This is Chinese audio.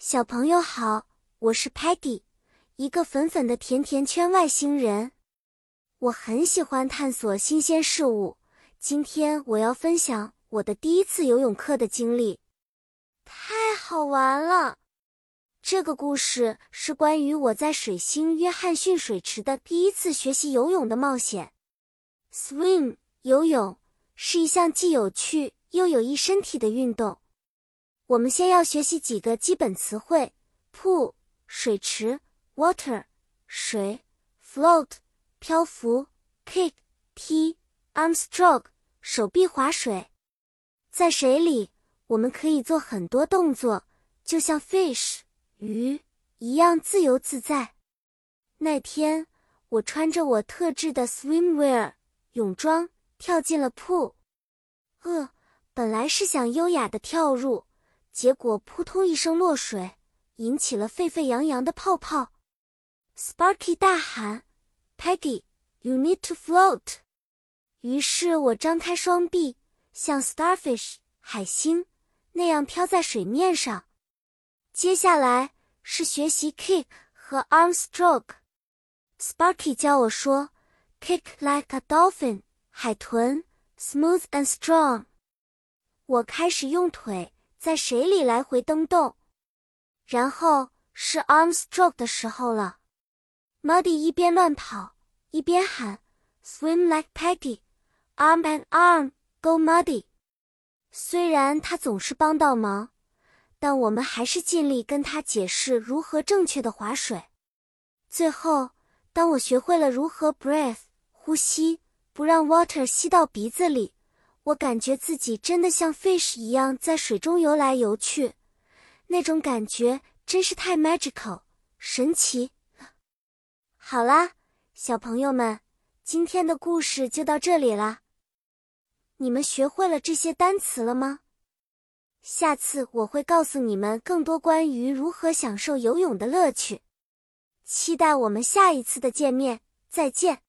小朋友好，我是 Patty，一个粉粉的甜甜圈外星人。我很喜欢探索新鲜事物。今天我要分享我的第一次游泳课的经历，太好玩了！这个故事是关于我在水星约翰逊水池的第一次学习游泳的冒险。Swim 游泳是一项既有趣又有益身体的运动。我们先要学习几个基本词汇：pool 水池，water 水，float 漂浮，kick 踢，armstroke 手臂划水。在水里，我们可以做很多动作，就像 fish 鱼一样自由自在。那天，我穿着我特制的 swimwear 泳装跳进了 pool。呃，本来是想优雅的跳入。结果扑通一声落水，引起了沸沸扬扬的泡泡。Sparky 大喊：“Peggy, you need to float！” 于是我张开双臂，像 starfish 海星那样飘在水面上。接下来是学习 kick 和 arm stroke。Sparky 教我说：“Kick like a dolphin，海豚，smooth and strong。”我开始用腿。在水里来回蹬动，然后是 arm stroke 的时候了。Muddy 一边乱跑一边喊：“Swim like Peggy, arm and arm, go Muddy。”虽然他总是帮到忙，但我们还是尽力跟他解释如何正确的划水。最后，当我学会了如何 breathe 呼吸，不让 water 吸到鼻子里。我感觉自己真的像 fish 一样在水中游来游去，那种感觉真是太 magical 神奇了。好啦，小朋友们，今天的故事就到这里啦。你们学会了这些单词了吗？下次我会告诉你们更多关于如何享受游泳的乐趣。期待我们下一次的见面，再见。